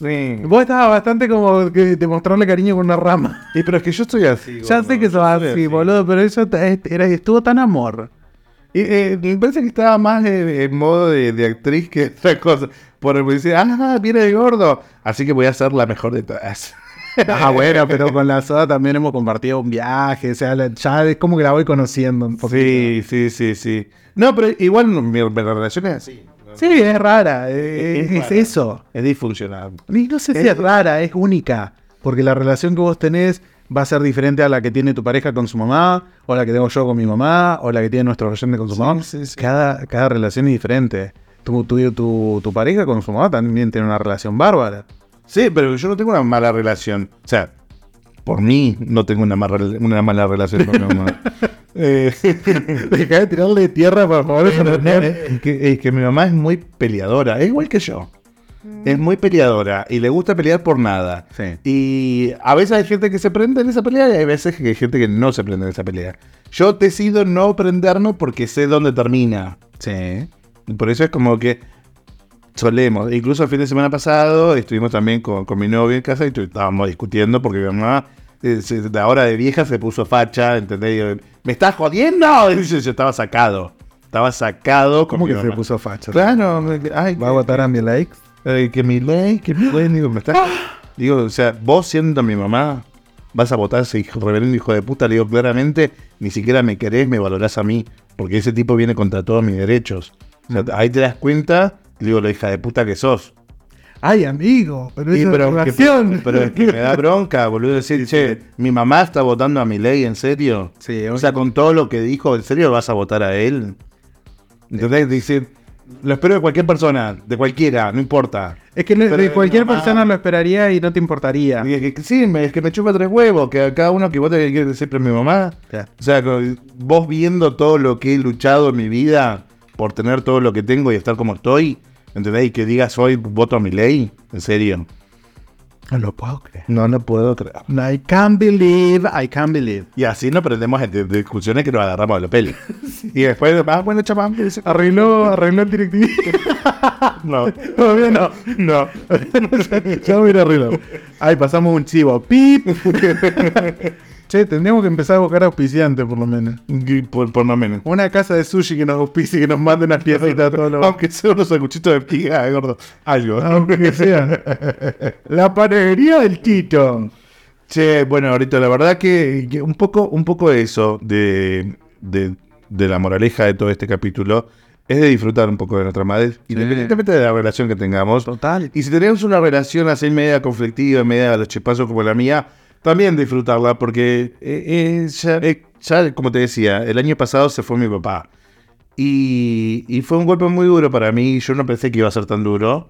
Sí. Vos estabas bastante como que demostrarle cariño con una rama. Y pero es que yo estoy así. Ya sé que sos así, boludo, pero eso era, estuvo tan amor. Y, eh, me parece que estaba más eh, en modo de, de actriz que otra cosa. Por el decir, ah, viene de gordo. Así que voy a ser la mejor de todas. [laughs] Ah, bueno, pero con la soda también hemos compartido un viaje, o sea, la- ya es como que la voy conociendo un. Sí, sí, sí, sí. No, pero igual mi, mi relación es así. Sí, es rara, eh, es, Es es rara. eso. Es disfuncional. Y no sé si es rara, es única, porque la relación que vos tenés va a ser diferente a la que tiene tu pareja con su mamá, o la que tengo yo con mi mamá, o la que tiene nuestro oyente con su Sí, mamá. sí, sí. Cada, cada relación es diferente. Tu, tu, tu, tu pareja con su mamá también tiene una relación bárbara. Sí, pero yo no tengo una mala relación. O sea, por mí no tengo una, mala rela- una mala relación con mi mamá. [laughs] Eh, [laughs] Deja de tirarle tierra, por favor. esa no, mujer. es, que, es que mi mamá es muy peleadora, es igual que yo. Es muy peleadora y le gusta pelear por nada. Sí. Y a veces hay gente que se prende en esa pelea y hay veces que hay gente que no se prende en esa pelea. Yo decido no prenderme porque sé dónde termina. Sí. Por eso es como que solemos. Incluso el fin de semana pasado estuvimos también con, con mi novio en casa y estábamos discutiendo porque mi mamá, eh, se- de ahora de vieja, se puso facha, ¿entendés? Yo, ¿Me estás jodiendo? [laughs] Y yo, yo estaba sacado. Estaba sacado. ¿Cómo que se mamá. puso facha? Claro, ay, ¿Va a votar a mi likes? eh, que mi ley, que mi ley, digo, me estás. [gasps] Digo, o sea, vos siendo mi mamá, vas a votar ese hijo, reverendo hijo de puta. Le digo claramente, ni siquiera me querés, me valorás a mí, porque ese tipo viene contra todos mis derechos. O sea, ahí te das cuenta, le digo, la hija de puta que sos. Ay, amigo, pero pero, que- relación. pero es que me da bronca, boludo, decir, che, mi mamá está votando a mi ley, ¿en serio? Sí, O sea, con todo lo que dijo, ¿en serio vas a votar a él? Entonces, decir, lo espero de cualquier persona, de cualquiera, no importa. Es que Pero de cualquier mamá- persona lo esperaría y no te importaría. Y es que, sí, es que me chupa tres huevos, que a cada uno que vote quiere siempre mi mamá. O sea, vos viendo todo lo que he luchado en mi vida por tener todo lo que tengo y estar como estoy, ¿entendés? Y que digas hoy voto a mi ley, en serio. No lo puedo creer. No, no puedo creer. I can't believe, I can't believe. Y así nos prendemos en discusiones que nos agarramos de los pelos. [laughs] Y después, ah, bueno, chamán, ¿qué dice? Arregló, arregló el directivo. [laughs] no. Todavía no. No. [laughs] ya voy a ir a arreglar. Ay, pasamos un chivo. ¡Pip! Che, tendríamos que empezar a buscar auspiciantes, por lo menos. Por, por más o menos. Una casa de sushi que nos auspicie, que nos mande unas piecitas a todos los... Aunque sea unos sanguchitos de piga, gordo. Algo. Aunque sea. La panadería del Tito. Che, bueno, ahorita la verdad que, que un poco, un poco de eso, de, de, de la moraleja de todo este capítulo, es de disfrutar un poco de nuestra madre, independientemente de la relación que tengamos. Total. Y si tenemos una relación así media conflictiva, media de los chipazos como la mía, también disfrutarla, porque eh, eh, ya, eh, ya, como te decía, el año pasado se fue mi papá. Y, y fue un golpe muy duro para mí, yo no pensé que iba a ser tan duro.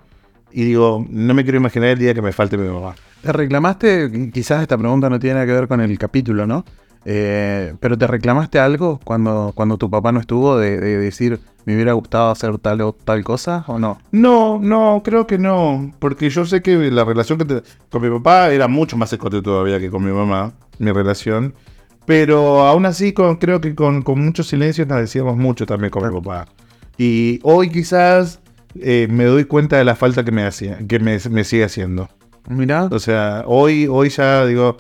Y digo, no me quiero imaginar el día que me falte mi mamá. Te reclamaste, quizás esta pregunta no tiene nada que ver con el capítulo, ¿no? Eh, pero te reclamaste algo cuando, cuando tu papá no estuvo de, de decir, me hubiera gustado hacer tal o tal cosa o no? No, no, creo que no. Porque yo sé que la relación que te- con mi papá era mucho más escote todavía que con mi mamá, mi relación. Pero aún así, con, creo que con, con muchos silencios nos decíamos mucho también con mi papá. Y hoy quizás eh, me doy cuenta de la falta que me hacía, que me, me sigue haciendo. Mirá, O sea, hoy, hoy ya digo,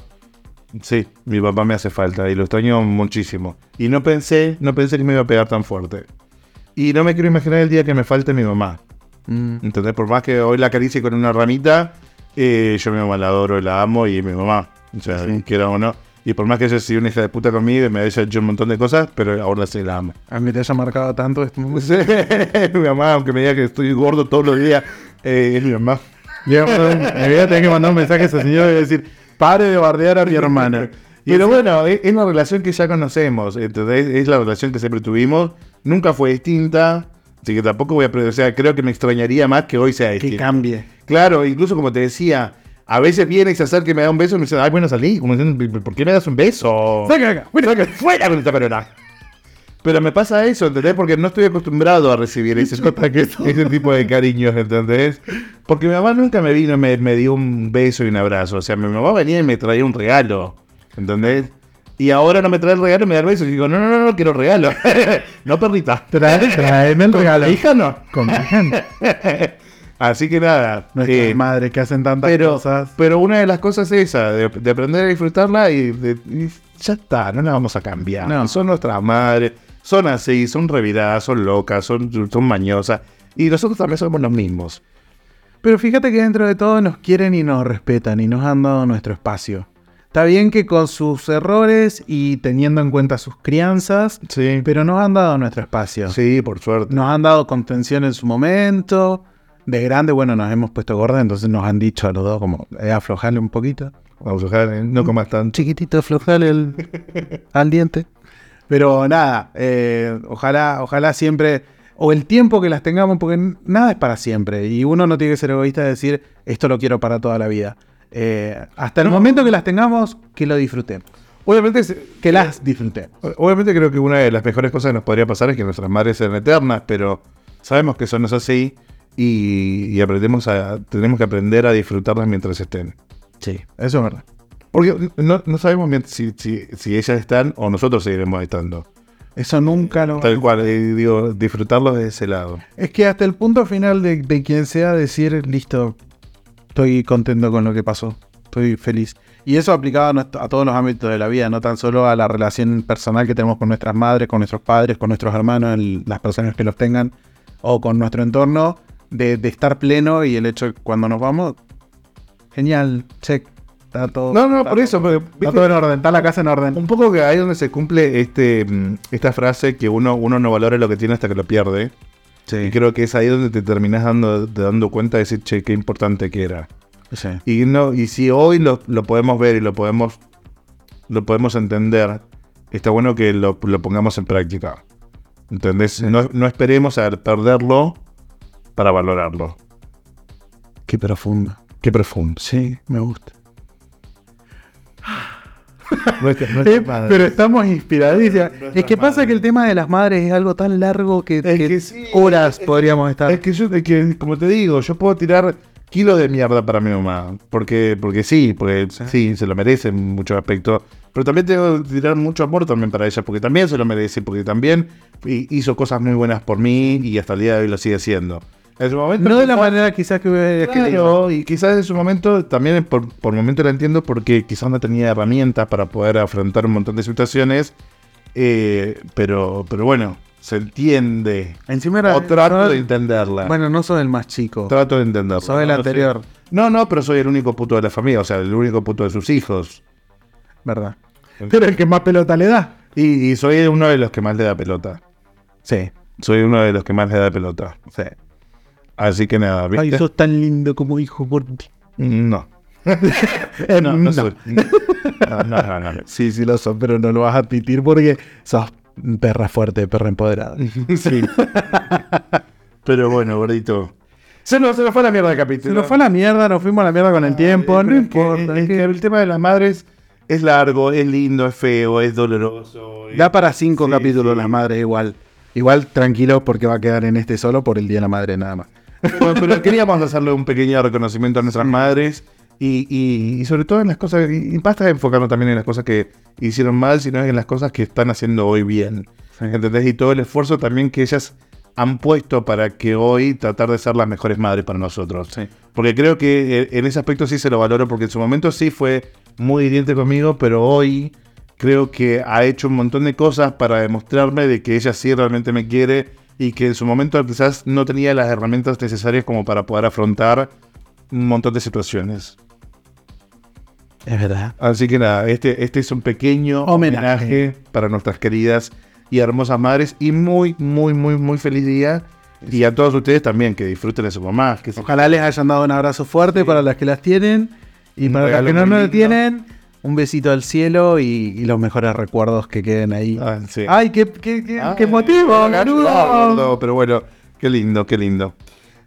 Sí, mi papá me hace falta y lo extraño muchísimo. Y no pensé, no pensé que me iba a pegar tan fuerte. Y no me quiero imaginar el día que me falte mi mamá. Mm. ¿Entendés? Por más que hoy la acaricie con una ramita, eh, yo mi mamá la adoro la amo y mi mamá. O sea, Sí. quiera o no. Y por más que ella sea una hija de puta conmigo y me haya hecho un montón de cosas, pero ahora sí la amo. A mí te haya marcado tanto esto. Sí, [laughs] mi mamá, aunque me diga que estoy gordo todos los días, eh, es mi mamá. Yo, me voy a tener que mandar un mensaje a ese señor y decir, pare de bardear a mi hermana. [laughs] Pero bueno, es, es la relación que ya conocemos, ¿entendés? Es la relación que siempre tuvimos. Nunca fue distinta. Así que tampoco voy a... O sea, creo que me extrañaría más que hoy sea Que distinta. cambie. Claro, incluso como te decía, a veces viene y se acerca y me da un beso y me dice, ay, bueno, salí. Como diciendo, ¿por qué me das un beso? Saca acá. Fuera, fuera con esta. Pero me pasa eso, ¿entendés? Porque no estoy acostumbrado a recibir ese, [laughs] ese tipo de cariños, ¿entendés? Porque mi mamá nunca me vino y me, me dio un beso y un abrazo. O sea, mi mamá venía y me traía un regalo, ¿entendés? Y ahora no me trae el regalo y me da el beso. Y digo, no, no, no, no quiero regalo. [laughs] no, perrita. Trae, tráeme el regalo. Hija, no. Con mi gente. [laughs] Así que nada. Nuestras eh, madres que hacen tantas pero, cosas. pero una de las cosas es esa, de, de aprender a disfrutarla y, de- y ya está, no la vamos a cambiar. No. Son nuestras madres, son así, son reviradas, son locas, son, son mañosas. Y nosotros también somos los mismos. Pero fíjate que dentro de todo nos quieren y nos respetan y nos han dado nuestro espacio. Está bien que con sus errores y teniendo en cuenta sus crianzas, Sí, pero nos han dado nuestro espacio. sí, por suerte. Nos han dado contención en su momento. De grande, bueno, nos hemos puesto gorda, entonces nos han dicho a los dos como, eh, aflojarle un poquito. Vamos a dejar, eh, no comas tanto. Chiquitito, aflojarle el, al diente. Pero nada, eh, ojalá, ojalá siempre, o el tiempo que las tengamos, porque nada es para siempre. Y uno no tiene que ser egoísta de decir, esto lo quiero para toda la vida. Eh, hasta el momento que las tengamos, que lo disfrutemos. Obviamente, Que las disfrutemos. obviamente creo que una de las mejores cosas que nos podría pasar es que nuestras madres sean eternas, pero sabemos que eso no es así y, y aprendemos a, tenemos que aprender a disfrutarlas mientras estén. Sí, eso es verdad. Porque no, no sabemos bien si, si, si ellas están o nosotros seguiremos estando. Eso nunca lo... Tal cual, digo, disfrutarlos de ese lado. Es que hasta el punto final de, de quien sea decir, listo, estoy contento con lo que pasó, estoy feliz. Y eso aplicado a, todos los ámbitos de la vida, no tan solo a la relación personal que tenemos con nuestras madres, con nuestros padres, con nuestros hermanos, el- las personas que los tengan, o con nuestro entorno, de, de estar pleno y el hecho de que cuando nos vamos, genial, check, está todo. No, no, está por todo- eso. pero, Está ¿viste? todo en orden, está la casa en orden. Un poco que ahí donde se cumple este, mm, esta frase que uno, uno no valora lo que tiene hasta que lo pierde. Y creo que es ahí donde te terminas dando, te dando cuenta de decir, che, qué importante que era. Sí. Y no, y si hoy lo, lo podemos ver y lo podemos, lo podemos entender, está bueno que lo, lo pongamos en práctica. ¿Entendés? No, no esperemos a perderlo para valorarlo. Qué profundo. Qué profundo. Sí, me gusta. [laughs] Nuestra- nuestra Eh, pero estamos inspiradísimos. Es que pasa que el tema de las madres es algo tan largo que, Es que que sí, horas es- podríamos estar. Es que yo, es que, como te digo, yo puedo tirar kilos de mierda para mi mamá. Porque, porque sí, porque sí. se lo merece en muchos aspectos. Pero también tengo que tirar mucho amor también para ella, porque también se lo merece, porque también hi- hizo cosas muy buenas por mí y hasta el día de hoy lo sigue haciendo. En su momento. no de la manera quizás que hubiera querido. Claro, y quizás en su momento, también por, por momento la entiendo porque quizás no tenía herramientas para poder afrontar un montón de situaciones. eh, pero, pero bueno, se entiende. Encima era. O trato sos- de entenderla. Bueno, no sos el más chico. Trato de entenderlo. Sos el No, no anterior, soy- No, no, pero soy el único puto de la familia, o sea, el único puto de sus hijos. ¿verdad? Pero el que más pelota le da. Y, y soy uno de los que más le da pelota. Sí. Soy uno de los que más le da pelota. sí. Así que nada, ¿viste? Ay, sos tan lindo como hijo por ti. No. [laughs] No, no, soy- no, no, no, no. Sí, sí lo sos, pero no lo vas a admitir porque sos perra fuerte, perra empoderada. [laughs] Sí. Pero bueno, gordito. Se nos, se nos fue la mierda el capítulo. Se nos fue a la mierda, nos fuimos a la mierda con el tiempo, no importa. es que el tema de las madres es largo, es lindo, es feo, es doloroso. Da para cinco Sí, capítulos sí. las madres igual. Igual tranquilo porque va a quedar en este solo por el Día de la Madre nada más. Pero, pero queríamos hacerle un pequeño reconocimiento a nuestras madres y, y- y sobre todo en las cosas, y y basta enfocarnos también en las cosas que hicieron mal, sino en las cosas que están haciendo hoy bien. ¿Entendés? Y todo el esfuerzo también que ellas han puesto para que hoy tratar de ser las mejores madres para nosotros. Sí. Porque creo que eh, en ese aspecto sí se lo valoro, porque en su momento sí fue muy hiriente conmigo, pero hoy creo que ha hecho un montón de cosas para demostrarme de que ella sí realmente me quiere y que en su momento quizás no tenía las herramientas necesarias como para poder afrontar un montón de situaciones. Es verdad. Así que nada, este, este es un pequeño Homenaje. homenaje. para nuestras queridas y hermosas madres y muy, muy, muy, muy feliz día. Y a todos ustedes también, que disfruten de su mamá. Que se- Ojalá les hayan dado un abrazo fuerte para las que las tienen. Y Un para las que no, no lo tienen, un besito al cielo y, y los mejores recuerdos que queden ahí. Ah, sí. Ay, qué, qué, qué, Ah, qué motivo, boludo. Pero bueno, qué lindo, qué lindo.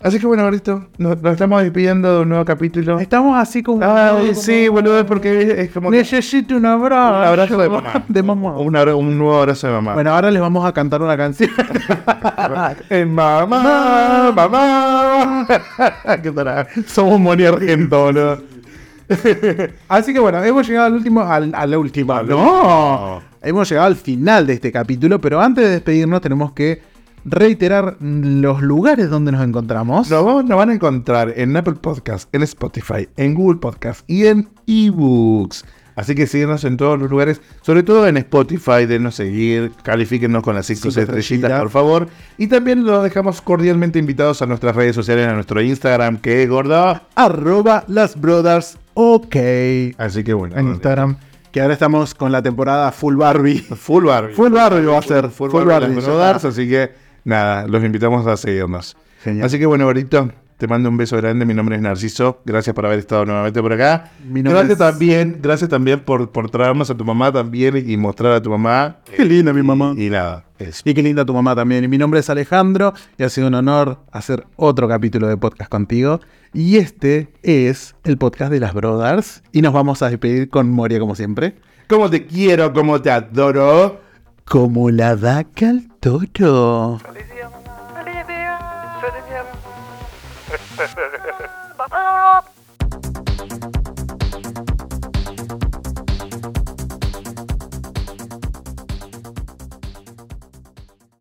Así que bueno, ahorita nos, nos estamos despidiendo de un nuevo capítulo. Estamos así como. Ay, como- sí, boludo, es porque es como que- Necesito un abrazo. un abrazo de mamá. [laughs] De mamá. Un, un nuevo abrazo de mamá. Bueno, ahora les vamos a cantar una canción. [laughs] Mamá, mamá. [laughs] qué tarada. Somos Moni Argento, boludo. [laughs] Así que bueno, hemos llegado al último. Al, a la última. Al no. último. Hemos llegado al final de este capítulo, pero antes de despedirnos tenemos que reiterar los lugares donde nos encontramos. Nos, vamos- nos van a encontrar en Apple Podcast, en Spotify, en Google Podcast y en eBooks. Así que síguenos en todos los lugares, sobre todo en Spotify, denos seguir, califíquenos con las cinco Cinco estrellitas, estrellitas. por favor. Y también los dejamos cordialmente invitados a nuestras redes sociales, a nuestro Instagram, que es gordo. Arroba las brothers ok. Así que bueno. En Instagram. Que ahora estamos con la temporada full Barbie. [laughs] Full Barbie. Full Barbie va a ser. Full, Full Barbie, Barbie. Brothers, así que nada, los invitamos a seguirnos. Genial. Así que bueno, Barito, te mando un beso grande. Mi nombre es Narciso. Gracias por haber estado nuevamente por acá. Mi nombre Gracias es- también, gracias también por, por traernos a tu mamá también y mostrar a tu mamá. Qué linda mi mamá. Y nada, eso. Y qué linda tu mamá también. Y mi nombre es Alejandro y ha sido un honor hacer otro capítulo de podcast contigo. Y este es el podcast de las Brothers. Y nos vamos a despedir con Moria como siempre. Como te quiero, como te adoro. Como la vaca al toro.